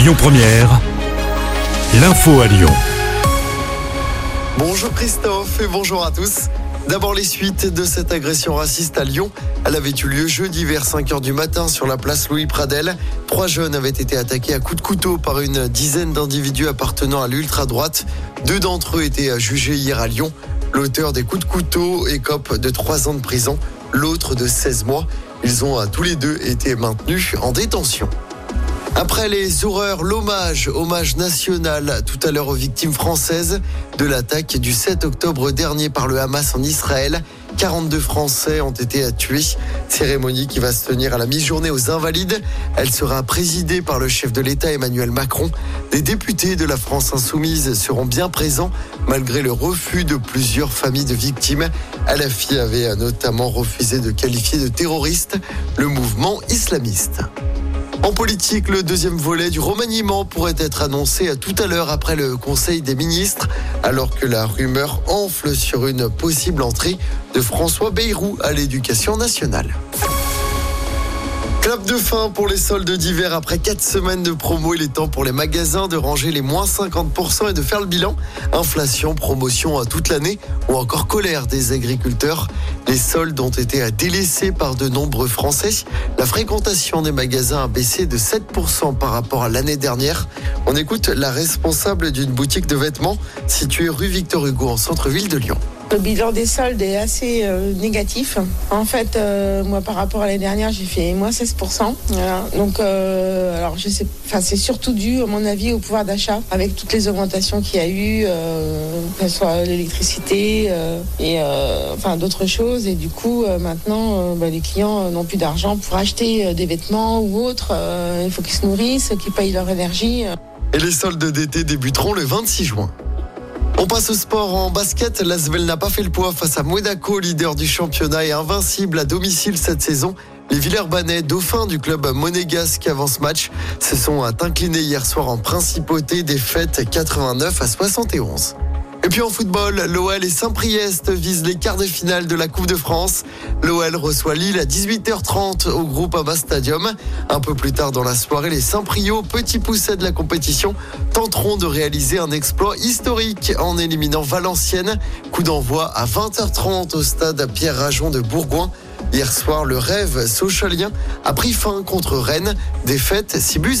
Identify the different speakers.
Speaker 1: Lyon Première, l'info à Lyon.
Speaker 2: Bonjour Christophe et bonjour à tous. D'abord les suites de cette agression raciste à Lyon. Elle avait eu lieu jeudi vers 5h du matin sur la place Louis Pradel. Trois jeunes avaient été attaqués à coups de couteau par une dizaine d'individus appartenant à l'ultra-droite. Deux d'entre eux étaient jugés hier à Lyon. L'auteur des coups de couteau écope de 3 ans de prison, l'autre de 16 mois. Ils ont tous les deux été maintenus en détention. Après les horreurs, l'hommage, hommage national tout à l'heure aux victimes françaises de l'attaque du 7 octobre dernier par le Hamas en Israël. 42 Français ont été tués. Cérémonie qui va se tenir à la mi-journée aux Invalides. Elle sera présidée par le chef de l'État Emmanuel Macron. Des députés de la France insoumise seront bien présents malgré le refus de plusieurs familles de victimes. Alafi avait notamment refusé de qualifier de terroriste le mouvement islamiste. En politique, le deuxième volet du remaniement pourrait être annoncé tout à l'heure après le Conseil des ministres, alors que la rumeur enfle sur une possible entrée de François Bayrou à l'éducation nationale. Clap de fin pour les soldes d'hiver. Après 4 semaines de promo, il est temps pour les magasins de ranger les moins 50% et de faire le bilan. Inflation, promotion à toute l'année ou encore colère des agriculteurs. Les soldes ont été délaissés par de nombreux Français. La fréquentation des magasins a baissé de 7% par rapport à l'année dernière. On écoute la responsable d'une boutique de vêtements située rue Victor Hugo en centre-ville de Lyon.
Speaker 3: Le bilan des soldes est assez euh, négatif. En fait, euh, moi, par rapport à l'année dernière, j'ai fait moins 16%. Donc, euh, alors, je sais, c'est surtout dû, à mon avis, au pouvoir d'achat, avec toutes les augmentations qu'il y a eu, que ce soit l'électricité et enfin d'autres choses. Et du coup, maintenant, bah, les clients n'ont plus d'argent pour acheter des vêtements ou autres. il faut qu'ils se nourrissent, qu'ils payent leur énergie.
Speaker 2: Et les soldes d'été débuteront le 26 juin. On passe au sport en basket. L'Asvel n'a pas fait le poids face à Monaco, leader du championnat et invincible à domicile cette saison. Les Villers-Banais, dauphins du club monégasque avant ce match, se sont inclinés hier soir en principauté, défaite 89 à 71. Et puis en football, l'OL et Saint-Priest visent les quarts de finale de la Coupe de France. L'OL reçoit Lille à 18h30 au groupe Abba Stadium. Un peu plus tard dans la soirée, les Saint-Priot, petits poussets de la compétition, tenteront de réaliser un exploit historique en éliminant Valenciennes. Coup d'envoi à 20h30 au stade Pierre Rajon de Bourgoin. Hier soir, le rêve socialien a pris fin contre Rennes. Défaite 6 buts.